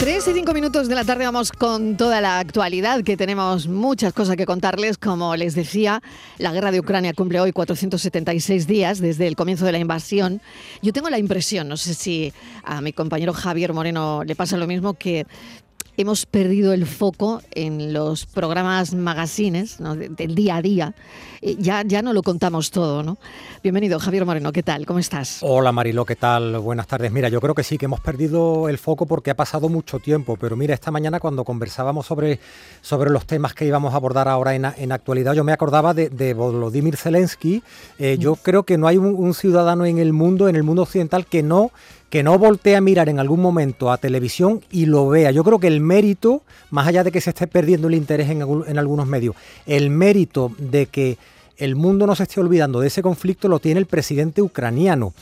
3 y 5 minutos de la tarde vamos con toda la actualidad, que tenemos muchas cosas que contarles. Como les decía, la guerra de Ucrania cumple hoy 476 días desde el comienzo de la invasión. Yo tengo la impresión, no sé si a mi compañero Javier Moreno le pasa lo mismo, que hemos perdido el foco en los programas magazines del día a día. Eh, ya, ya no lo contamos todo, ¿no? Bienvenido, Javier Moreno, ¿qué tal? ¿Cómo estás? Hola Marilo, ¿qué tal? Buenas tardes. Mira, yo creo que sí, que hemos perdido el foco porque ha pasado mucho tiempo, pero mira, esta mañana cuando conversábamos sobre, sobre los temas que íbamos a abordar ahora en, en actualidad, yo me acordaba de, Volodymyr Zelensky. Eh, yo mm. creo que no hay un ciudadano en el mundo, en el mundo occidental, que no que no voltee a mirar en algún momento a televisión y lo vea. Yo creo que el mérito, más allá de que se esté perdiendo el interés en, en algunos medios, el mérito de que el mundo no se esté olvidando de ese conflicto lo tiene el presidente ucraniano.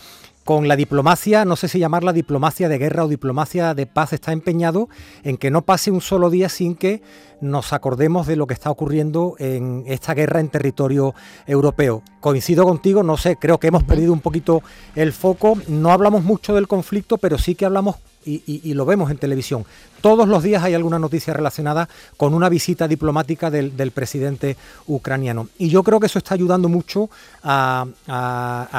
Con la diplomacia, no sé si llamarla diplomacia de guerra o diplomacia de paz, está empeñado en que no pase un solo día sin que nos acordemos de lo que está ocurriendo en esta guerra en territorio europeo. Coincido contigo, no sé, creo que hemos perdido un poquito el foco, no hablamos mucho del conflicto, pero sí que hablamos y, lo vemos en televisión. Todos los días hay alguna noticia relacionada con una visita diplomática del, presidente ucraniano. Y yo creo que eso está ayudando mucho a,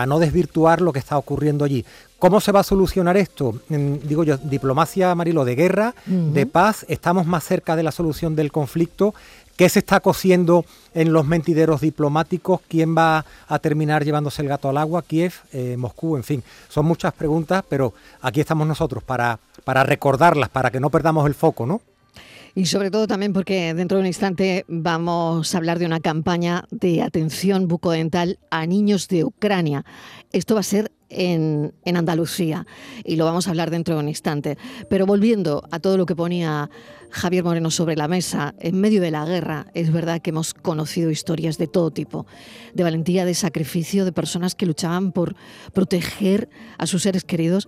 no desvirtuar lo que está ocurriendo allí. ¿Cómo se va a solucionar esto? Mm, digo yo, diplomacia, Marilo, de guerra, de paz, estamos más cerca de la solución del conflicto ¿Qué se está cociendo en los mentideros diplomáticos? ¿Quién va a terminar llevándose el gato al agua? Kiev, eh, Moscú, en fin. Son muchas preguntas, pero aquí estamos nosotros para, para recordarlas, para que no perdamos el foco, ¿no? Y sobre todo también porque dentro de un instante vamos a hablar de una campaña de atención bucodental a niños de Ucrania. Esto va a ser en, Andalucía y lo vamos a hablar dentro de un instante. Pero volviendo a todo lo que ponía Javier Moreno sobre la mesa, en medio de la guerra, es verdad que hemos conocido historias de todo tipo, de valentía, de sacrificio, de personas que luchaban por proteger a sus seres queridos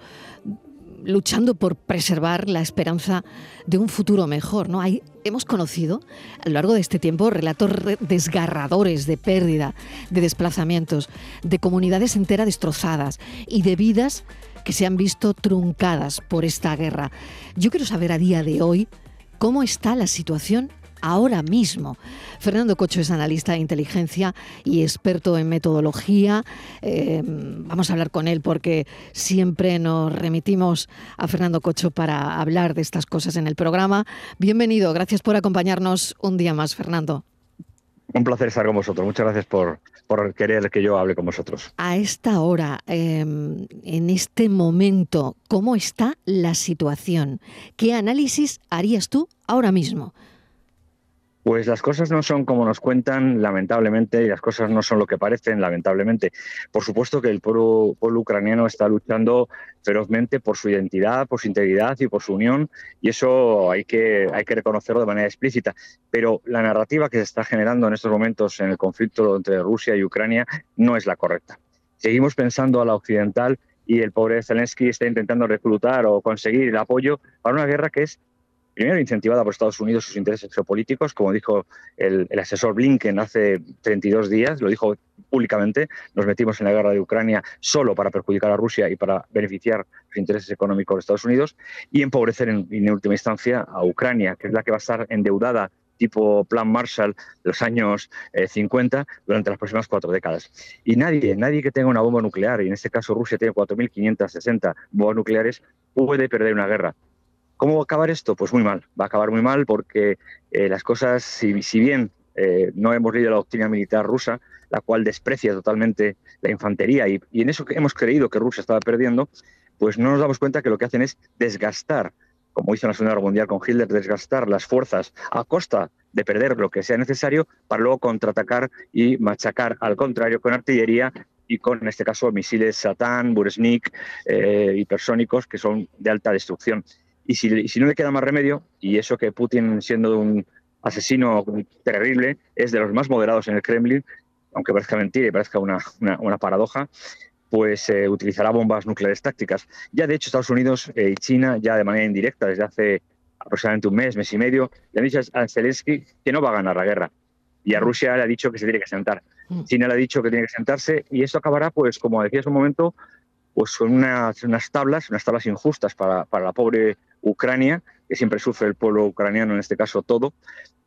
luchando por preservar la esperanza de un futuro mejor. ¿no? Hay, hemos conocido a lo largo de este tiempo relatos desgarradores de pérdida, de desplazamientos, de comunidades enteras destrozadas y de vidas que se han visto truncadas por esta guerra. Yo quiero saber a día de hoy cómo está la situación ahora mismo. Fernando Cocho es analista de inteligencia y experto en metodología. Eh, vamos a hablar con él porque siempre nos remitimos a Fernando Cocho para hablar de estas cosas en el programa. Bienvenido, gracias por acompañarnos un día más, Fernando. Un placer estar con vosotros. Muchas gracias por, querer que yo hable con vosotros. A esta hora, em, en este momento, ¿cómo está la situación? ¿Qué análisis harías tú ahora mismo? Pues las cosas no son como nos cuentan, lamentablemente, y las cosas no son lo que parecen, lamentablemente. Por supuesto que el pueblo, ucraniano está luchando ferozmente por su identidad, por su integridad y por su unión, y eso hay que, hay que reconocerlo de manera explícita. Pero la narrativa que se está generando en estos momentos en el conflicto entre Rusia y Ucrania no es la correcta. Seguimos pensando a la occidental y el pobre Zelensky está intentando reclutar o conseguir el apoyo para una guerra que es primero incentivada por Estados Unidos sus intereses geopolíticos, como dijo el, asesor Blinken hace 32 días, lo dijo públicamente, nos metimos en la guerra de Ucrania solo para perjudicar a Rusia y para beneficiar los intereses económicos de Estados Unidos y empobrecer en, última instancia a Ucrania, que es la que va a estar endeudada tipo Plan Marshall de los años 50 eh, durante las próximas cuatro décadas. Y nadie, nadie que tenga una bomba nuclear, y en este caso Rusia tiene 4.560 bombas nucleares, puede perder una guerra. ¿Cómo va a acabar esto? Pues muy mal. Va a acabar muy mal porque eh, las cosas, si, bien eh, no hemos leído la doctrina militar rusa, la cual desprecia totalmente la infantería, y, en eso que hemos creído que Rusia estaba perdiendo, pues no nos damos cuenta que lo que hacen es desgastar, como hizo en la Segunda Guerra Mundial con Hitler, desgastar las fuerzas a costa de perder lo que sea necesario para luego contraatacar y machacar al contrario con artillería y con, en este caso, misiles Satán, Buresnik, eh, hipersónicos que son de alta destrucción. Y si, no le queda más remedio, y eso que Putin, siendo un asesino terrible, es de los más moderados en el Kremlin, aunque parezca mentira y parezca una, paradoja, pues eh, utilizará bombas nucleares tácticas. Ya de hecho Estados Unidos y China, ya de manera indirecta, desde hace aproximadamente un mes, mes y medio, le han dicho a Zelensky que no va a ganar la guerra. Y a Rusia le ha dicho que se tiene que sentar. Mm. China le ha dicho que tiene que sentarse y esto acabará, pues como decía hace un momento, pues con unas, unas tablas, unas tablas injustas para, para la pobre Ucrania, que siempre sufre el pueblo ucraniano, en este caso todo,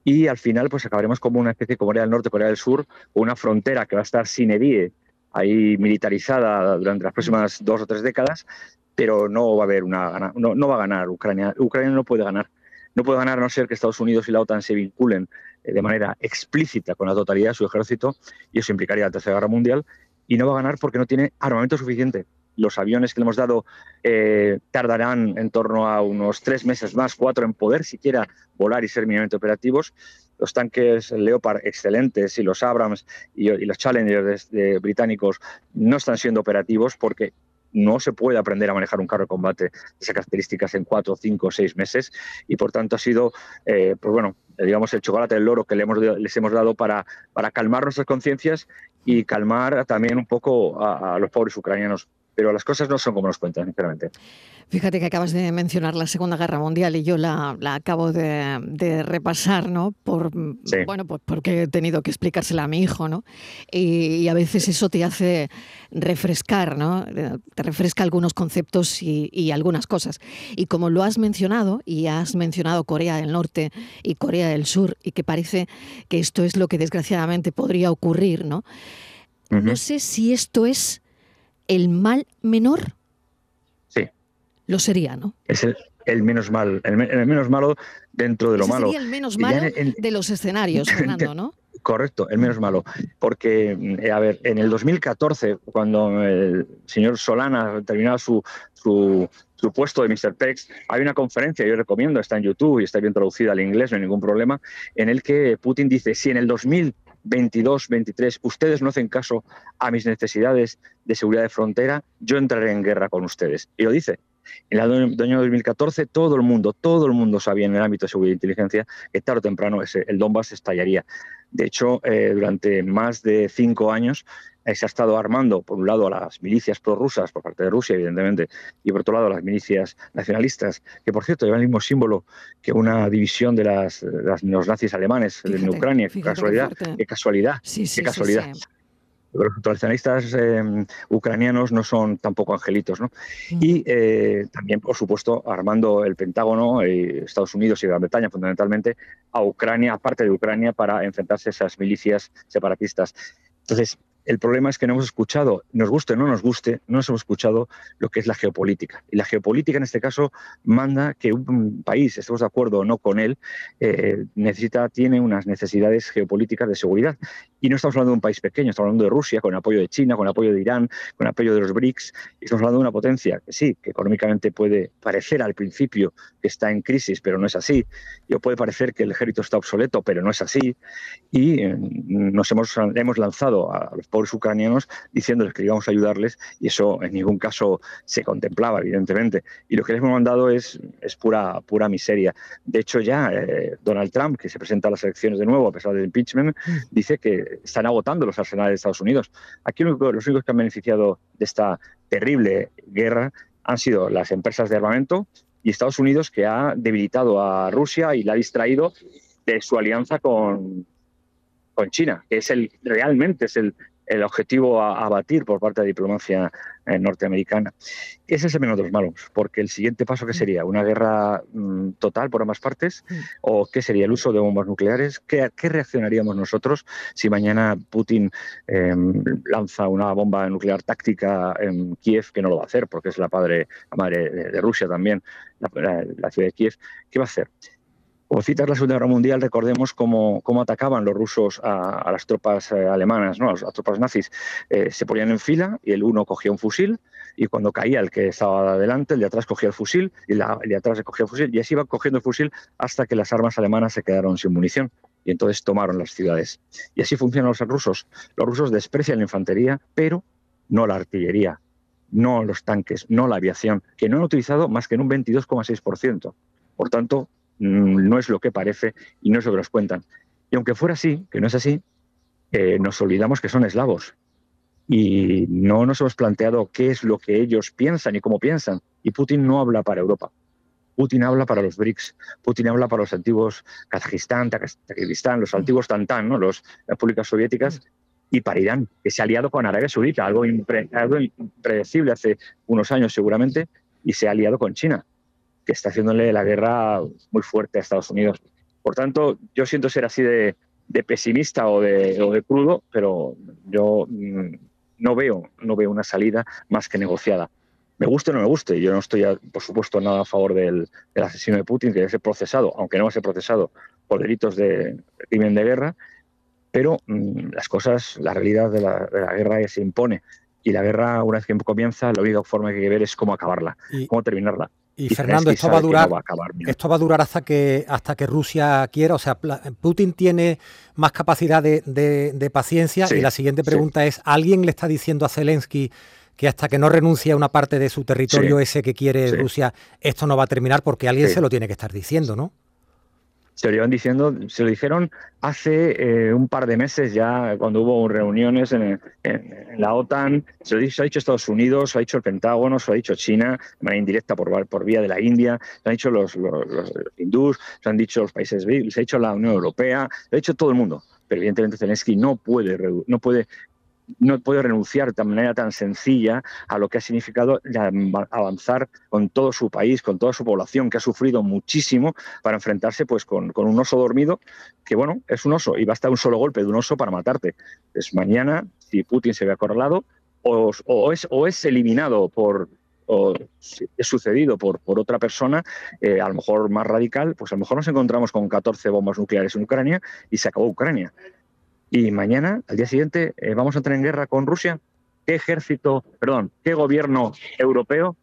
y al final pues acabaremos como una especie como Corea del Norte, Corea del Sur, una frontera que va a estar sin edie, ahí militarizada durante las próximas dos o tres décadas, pero no va a haber una no, no va a ganar Ucrania. Ucrania no puede ganar. No puede ganar a no ser que Estados Unidos y la OTAN se vinculen eh, de manera explícita con la totalidad de su ejército, y eso implicaría la Tercera Guerra Mundial, y no va a ganar porque no tiene armamento suficiente. Los aviones que le hemos dado eh, tardarán en torno a unos tres meses más, cuatro, en poder siquiera volar y ser mínimamente operativos. Los tanques Leopard excelentes y los Abrams y, los Challengers británicos no están siendo operativos porque no se puede aprender a manejar un carro de combate de esas características en cuatro, cinco, seis meses y por tanto ha sido, eh, pues bueno, digamos el chocolate del loro que les hemos dado para, para calmar nuestras conciencias y calmar también un poco a los pobres ucranianos pero las cosas no son como nos cuentan, sinceramente. Fíjate que acabas de mencionar la Segunda Guerra Mundial y yo la, acabo de, repasar, ¿no? Por, Bueno, pues porque he tenido que explicársela a mi hijo, ¿no? Y, a veces eso te hace refrescar, ¿no? Te refresca algunos conceptos y, y, algunas cosas. Y como lo has mencionado, y has mencionado Corea del Norte y Corea del Sur, y que parece que esto es lo que desgraciadamente podría ocurrir, ¿no? No sé si esto es el mal menor? Sí. Lo sería, ¿no? Es el, menos mal, el, menos malo dentro de lo malo. Sería el menos malo de los escenarios, Fernando, ¿no? Correcto, el menos malo. Porque, eh, a ver, en el 2014, cuando el señor Solana terminaba su, su, su puesto de Mr. Pex, hay una conferencia, yo recomiendo, está en YouTube y está bien traducida al inglés, no hay ningún problema, en el que Putin dice, si en el 2000 22, 23, ustedes no hacen caso a mis necesidades de seguridad de frontera, yo entraré en guerra con ustedes. Y lo dice. En el año 2014 todo el mundo, todo el mundo sabía en el ámbito de seguridad e inteligencia que tarde o temprano ese, el Donbass estallaría. De hecho, eh, durante más de cinco años se ha estado armando, por un lado, a las milicias prorrusas por parte de Rusia, evidentemente, y por otro lado, a las milicias nacionalistas, que por cierto llevan el mismo símbolo que una división de, las, los nazis alemanes en Ucrania. Qué casualidad, qué, casualidad, qué casualidad. Los nacionalistas em, ucranianos no son tampoco angelitos. ¿no? Mm. Y eh, también, por supuesto, armando el Pentágono, eh, Estados Unidos y Gran Bretaña fundamentalmente, a Ucrania, aparte de Ucrania, para enfrentarse a esas milicias separatistas. Entonces, el problema es que no hemos escuchado, nos guste o no nos guste, no nos hemos escuchado lo que es la geopolítica. Y la geopolítica en este caso manda que un país, estemos de acuerdo o no con él, eh, necesita, tiene unas necesidades geopolíticas de seguridad. Y no estamos hablando de un país pequeño, estamos hablando de Rusia, con apoyo de China, con apoyo de Irán, con apoyo de los BRICS. Y estamos hablando de una potencia que sí, que económicamente puede parecer al principio está en crisis, pero no es así. Y puede parecer que el ejército está obsoleto, pero no es así. Y eh, nos hemos, hemos lanzado a los pobres ucranianos diciéndoles que íbamos a ayudarles y eso en ningún caso se contemplaba, evidentemente. Y lo que les hemos mandado es, es pura, pura miseria. De hecho, ya eh, Donald Trump, que se presenta a las elecciones de nuevo a pesar del impeachment, dice que están agotando los arsenales de Estados Unidos. Aquí los únicos que han beneficiado de esta terrible guerra han sido las empresas de armamento y Estados Unidos, que ha debilitado a Rusia y la ha distraído de su alianza con, con China, que es el realmente es el, el objetivo a, batir por parte de la diplomacia eh, norteamericana. Ese es el menos de los malos, porque el siguiente paso, ¿qué mm. sería? ¿Una guerra mm, total por ambas partes? Mm. ¿O qué sería el uso de bombas nucleares? ¿Qué, qué reaccionaríamos nosotros si mañana Putin em, lanza una bomba nuclear táctica en Kiev, que no lo va a hacer, porque es la, padre, madre de, Rusia también, la ciudad de Kiev? ¿Qué va a hacer? Como citas la Segunda Guerra Mundial, recordemos cómo, cómo atacaban los rusos a, las tropas eh, alemanas, ¿no? a, las, tropas nazis. Eh, se ponían en fila y el uno cogía un fusil y cuando caía el que estaba adelante, el de atrás cogía el fusil y el de atrás cogía el fusil y así iban cogiendo el fusil hasta que las armas alemanas se quedaron sin munición y entonces tomaron las ciudades. Y así funcionan los rusos. Los rusos desprecian la infantería, pero no la artillería, no los tanques, no la aviación, que no han utilizado más que en un 22,6%. Por tanto, no es lo que parece y no es lo que nos cuentan. Y aunque fuera así, que no es así, eh, nos olvidamos que son eslavos. Y no nos hemos planteado qué es lo que ellos piensan y cómo piensan. Y Putin no habla para Europa. Putin habla para los BRICS, Putin habla para los antiguos Kazajistán, Tajikistán, los antiguos Tantán, ¿no? las repúblicas soviéticas, y para Irán, que se ha aliado con Arabia Saudita, algo, impredecible hace unos años seguramente, y se ha aliado con China. Que está haciéndole la guerra muy fuerte a Estados Unidos. Por tanto, yo siento ser así de, pesimista o de, o de, crudo, pero yo mm, no veo, no veo una salida más que negociada. Me guste o no me guste, yo no estoy, por supuesto, nada a favor del, asesino de Putin, que debe ser procesado, aunque no va a ser procesado por delitos de crimen de guerra, pero mm, las cosas, la realidad de la, guerra ya se impone. Y la guerra, una vez que comienza, la única forma que hay que ver es cómo acabarla, cómo terminarla. Y, Fernando, esto va a durar, esto va a durar hasta que hasta que Rusia quiera. O sea, Putin tiene más capacidad de, paciencia. y la siguiente pregunta es: ¿alguien le está diciendo a Zelensky que hasta que no renuncie a una parte de su territorio ese que quiere Rusia, esto no va a terminar? Porque alguien se lo tiene que estar diciendo, ¿no? Se lo llevan diciendo, se lo dijeron hace eh, un par de meses ya, cuando hubo reuniones en, la OTAN, se lo, ha dicho Estados Unidos, se ha dicho el Pentágono, se lo ha dicho China, de manera indirecta por, por vía de la India, se han dicho los, los, los hindús, se han dicho los países, se lo ha dicho la Unión Europea, se ha dicho todo el mundo. Pero evidentemente Zelensky no puede, no puede no puede renunciar de manera tan sencilla a lo que ha significado avanzar con todo su país, con toda su población, que ha sufrido muchísimo para enfrentarse pues, con, un oso dormido, que bueno, es un oso y basta un solo golpe de un oso para matarte. Es mañana, si Putin se ve acorralado, o, es, o es eliminado por, o es sucedido por, por otra persona, eh, a lo mejor más radical, pues a lo mejor nos encontramos con 14 bombas nucleares en Ucrania y se acabó Ucrania. Y mañana, al día siguiente, eh, vamos a entrar en guerra con Rusia. ¿Qué ejército, perdón, qué gobierno europeo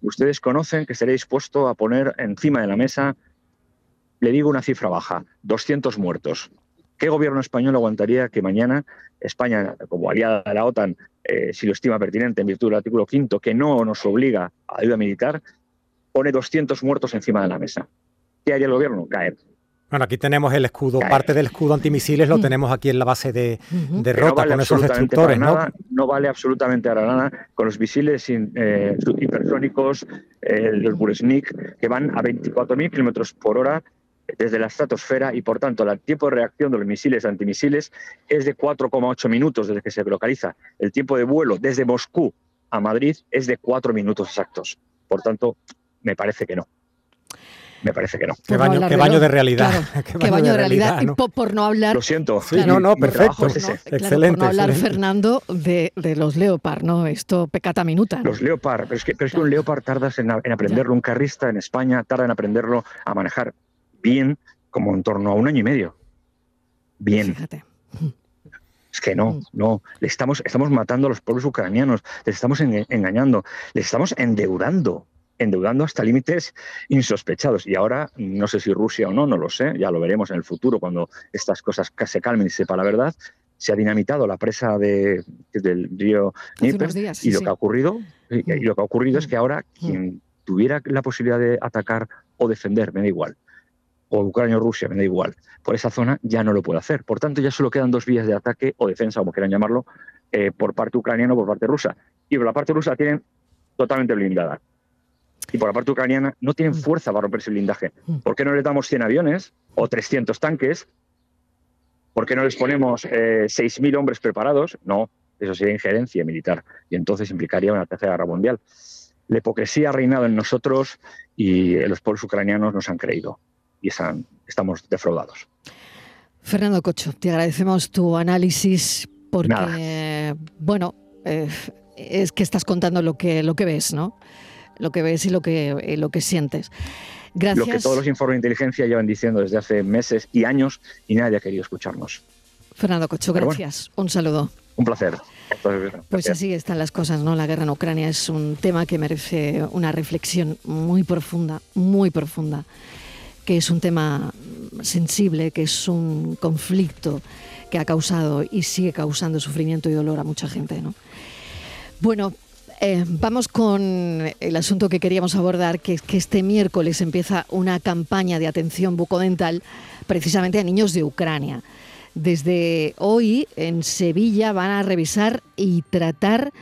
ustedes conocen que estaría dispuesto a poner encima de la mesa, le digo una cifra baja, 200 muertos? ¿Qué gobierno español aguantaría que mañana España, como aliada de la OTAN, eh, si lo estima pertinente en virtud del artículo quinto, que no nos obliga a ayuda militar, pone 200 muertos encima de la mesa? ¿Qué haría el gobierno? Caer. Bueno, aquí tenemos el escudo, parte del escudo antimisiles lo mm. tenemos aquí en la base de, Rota con esos destructores, ¿no? no vale absolutamente para nada con los misiles eh, hipersónicos, eh, los Buresnik, que van a 24.000 kilómetros por hora desde la estratosfera y, por tanto, el tiempo de reacción de los misiles antimisiles es de 4,8 minutos desde que se localiza. El tiempo de vuelo desde Moscú a Madrid es de 4 minutos exactos. Por tanto, me parece que no. Me parece que no. Qué baño, de realidad. qué, baño, de realidad. Por, no hablar. Lo siento. Sí, no, no, perfecto. excelente. por no hablar, Fernando, de, los Leopard, ¿no? Esto pecata minuta. Los Leopard, pero es que, pero es que un Leopard tardas en, aprenderlo. Un carrista en España tarda en aprenderlo a manejar bien, como en torno a un año y medio. Bien. Fíjate. Es que no, mm. no. Le estamos, estamos matando a los pueblos ucranianos, les estamos engañando, les estamos endeudando endeudando hasta límites insospechados. Y ahora, no sé si Rusia o no, no lo sé, ya lo veremos en el futuro cuando estas cosas se calmen y sepa la verdad, se ha dinamitado la presa de, del río Dnieper y, lo que ha ocurrido, y, lo que ha ocurrido es mm. que ahora mm. quien tuviera la posibilidad de atacar o defender, me da igual, o Ucrania o Rusia, me da igual, por esa zona ya no lo puede hacer. Por tanto, ya solo quedan dos vías de ataque o defensa, como quieran llamarlo, eh, por parte ucraniana o por parte rusa. Y por la parte rusa la tienen totalmente blindada y por la parte ucraniana no tienen mm. fuerza para romper ese blindaje. Mm. ¿Por qué no les damos 100 aviones o 300 tanques? ¿Por qué no les ponemos eh, 6.000 hombres preparados? No, eso sería injerencia militar y entonces implicaría una tercera guerra mundial. La hipocresía ha reinado en nosotros y los pueblos ucranianos nos han creído y estamos defraudados. Fernando Cocho, te agradecemos tu análisis porque, bueno, eh, es que estás contando lo que, lo que ves, ¿no? Lo que ves y lo que, eh, lo que sientes. Gracias. Lo que todos los informes de inteligencia llevan diciendo desde hace meses y años y nadie ha querido escucharnos. Fernando Cocho, gracias. Un saludo. Un placer. Pues así están las cosas, ¿no? La guerra en Ucrania es un tema que merece una reflexión muy profunda, muy profunda, que es un tema sensible, que es un conflicto que ha causado y sigue causando sufrimiento y dolor a mucha gente, ¿no? Bueno, eh, vamos con el asunto que queríamos abordar, que es que este miércoles empieza una campaña de atención bucodental precisamente a niños de Ucrania. Desde hoy en Sevilla van a revisar y tratar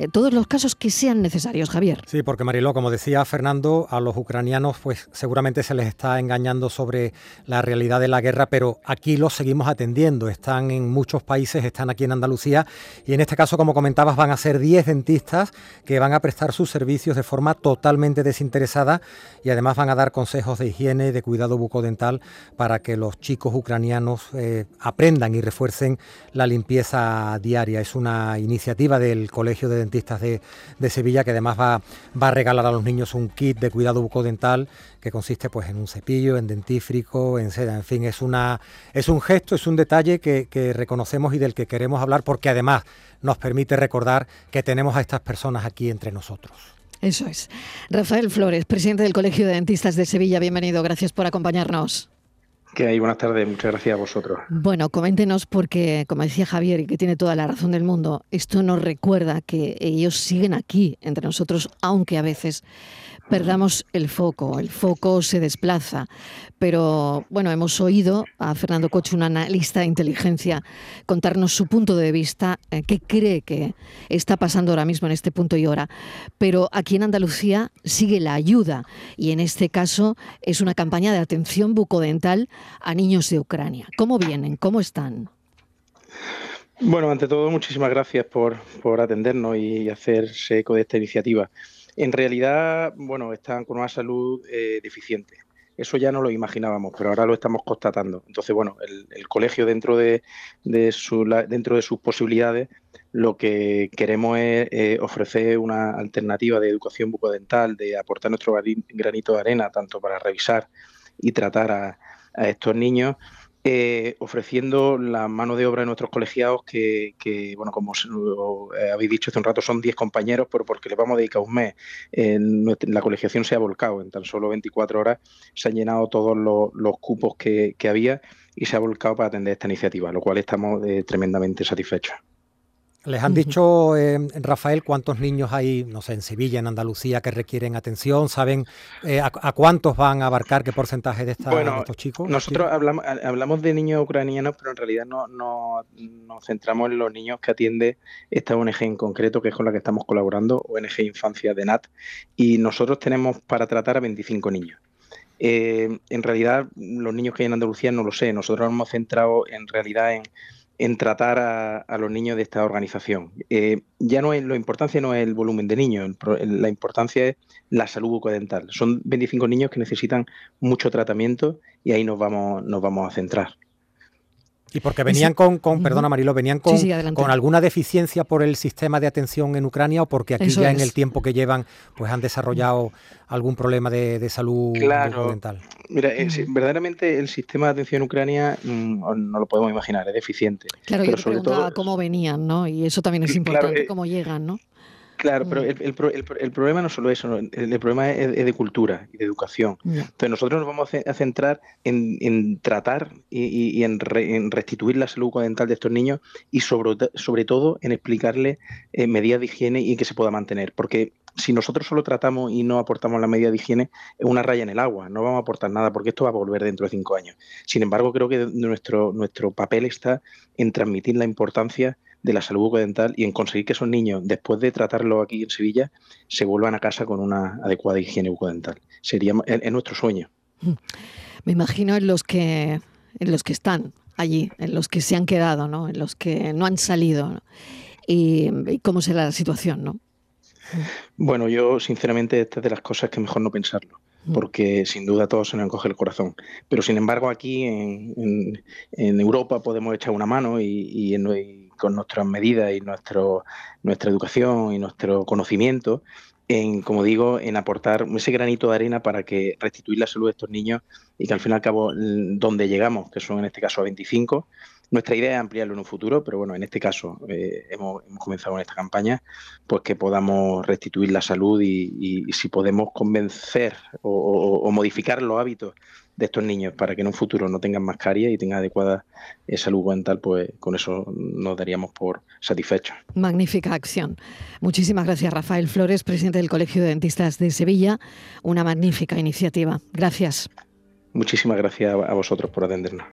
eh, todos los casos que sean necesarios, Javier. Sí, porque Mariló, como decía Fernando, a los ucranianos pues seguramente se les está engañando sobre la realidad de la guerra, pero aquí los seguimos atendiendo. Están en muchos países, están aquí en Andalucía y en este caso, como comentabas, van a ser 10 dentistas que van a prestar sus servicios de forma totalmente desinteresada y además van a dar consejos de higiene, de cuidado bucodental para que los chicos ucranianos eh, aprendan y refuercen la limpieza diaria. Es una iniciativa del Colegio de Dentistas de, Sevilla que además va, va, a regalar a los niños un kit de cuidado bucodental que consiste pues en un cepillo, en dentífrico, en seda, en fin, es una es un gesto, es un detalle que reconocemos y del que queremos hablar porque además nos permite recordar que tenemos a estas personas aquí entre nosotros. Eso es. Rafael Flores, presidente del Colegio de Dentistas de Sevilla, bienvenido, gracias por acompañarnos. Que hay, buenas tardes, muchas gracias a vosotros. Bueno, coméntenos porque, como decía Javier, y que tiene toda la razón del mundo, esto nos recuerda que ellos siguen aquí entre nosotros, aunque a veces perdamos el foco, el foco se desplaza. Pero bueno, hemos oído a Fernando Coche, un analista de inteligencia, contarnos su punto de vista, eh, qué cree que está pasando ahora mismo en este punto y hora. Pero aquí en Andalucía sigue la ayuda y en este caso es una campaña de atención bucodental a niños de Ucrania. ¿Cómo vienen? ¿Cómo están? Bueno, ante todo, muchísimas gracias por, por atendernos y hacerse eco de esta iniciativa. En realidad, bueno, están con una salud eh, deficiente. Eso ya no lo imaginábamos, pero ahora lo estamos constatando. Entonces, bueno, el, colegio dentro de, su, dentro de sus posibilidades, lo que queremos es eh, ofrecer una alternativa de educación bucodental, de aportar nuestro granito de arena, tanto para revisar y tratar a estos niños, eh, ofreciendo la mano de obra de nuestros colegiados que, bueno, como eh, habéis dicho hace un rato, son 10 compañeros, pero porque les vamos a dedicar un mes. la colegiación se ha volcado, en tan solo 24 horas se han llenado todos los, cupos que, había y se ha volcado para atender esta iniciativa, lo cual estamos eh, tremendamente satisfechos. ¿Les han dicho, eh, Rafael, cuántos niños hay, no sé, en Sevilla, en Andalucía, que requieren atención? ¿Saben eh, a, cuántos van a abarcar, qué porcentaje de, estos chicos? Nosotros hablamos, hablamos de niños ucranianos, pero en realidad no, no, nos centramos en los niños que atiende esta ONG en concreto, que es con la que estamos colaborando, ONG Infancia de NAT, y nosotros tenemos para tratar a 25 niños. Eh, en realidad, los niños que hay en Andalucía no lo sé, nosotros nos hemos centrado en realidad en en tratar a, los niños de esta organización. Eh, ya no es, la importancia no es el volumen de niños, la importancia es la salud bucodental. Son 25 niños que necesitan mucho tratamiento y ahí nos vamos, nos vamos a centrar. Y porque venían con, con perdona Marilo, venían con, con, alguna deficiencia por el sistema de atención en Ucrania o porque aquí ya en el tiempo que llevan pues han desarrollado algún problema de, salud claro. Mira, eh, verdaderamente el sistema de atención en Ucrania mm, no lo podemos imaginar, es deficiente. Claro, pero yo sobre todo cómo venían, ¿no? Y eso también es importante, eh, cómo llegan, ¿no? Claro, pero el, problema no es solo eso, el, problema es, de cultura y de educación. Entonces nosotros nos vamos a centrar en, tratar y, en, restituir la salud bucodental de estos niños y sobre, sobre todo en explicarles eh, medidas de higiene y que se pueda mantener. Porque si nosotros solo tratamos y no aportamos la medida de higiene, es una raya en el agua, no vamos a aportar nada porque esto va a volver dentro de cinco años. Sin embargo, creo que nuestro, nuestro papel está en transmitir la importancia de la salud bucodental y en conseguir que esos niños, después de tratarlo aquí en Sevilla, se vuelvan a casa con una adecuada higiene bucodental. Sería en, nuestro sueño. Mm. Me imagino en los que en los que están allí, en los que se han quedado, ¿no? En los que no han salido. Y, cómo será la situación, ¿no? Bueno, yo sinceramente esta es de las cosas que mejor no pensarlo mm. porque sin duda todo se nos encoge el corazón. Pero sin embargo aquí en, Europa podemos echar una mano y, y, con nuestras medidas y nuestro, nuestra educación y nuestro conocimiento en, como digo, en aportar ese granito de arena para que restituir la salud de estos niños y que al fin y al cabo donde llegamos, que son en este caso a 25, nuestra idea es ampliarlo en un futuro, pero bueno, en este caso eh, hemos, comenzado con esta campaña, pues que podamos restituir la salud y, si podemos convencer o, modificar los hábitos de estos niños para que en un futuro no tengan más caries y tengan adecuada eh, salud mental, pues con eso nos daríamos por satisfechos. Magnífica acción. Muchísimas gracias, Rafael Flores, presidente del Colegio de Dentistas de Sevilla. Una magnífica iniciativa. Gracias. Muchísimas gracias a vosotros por atendernos.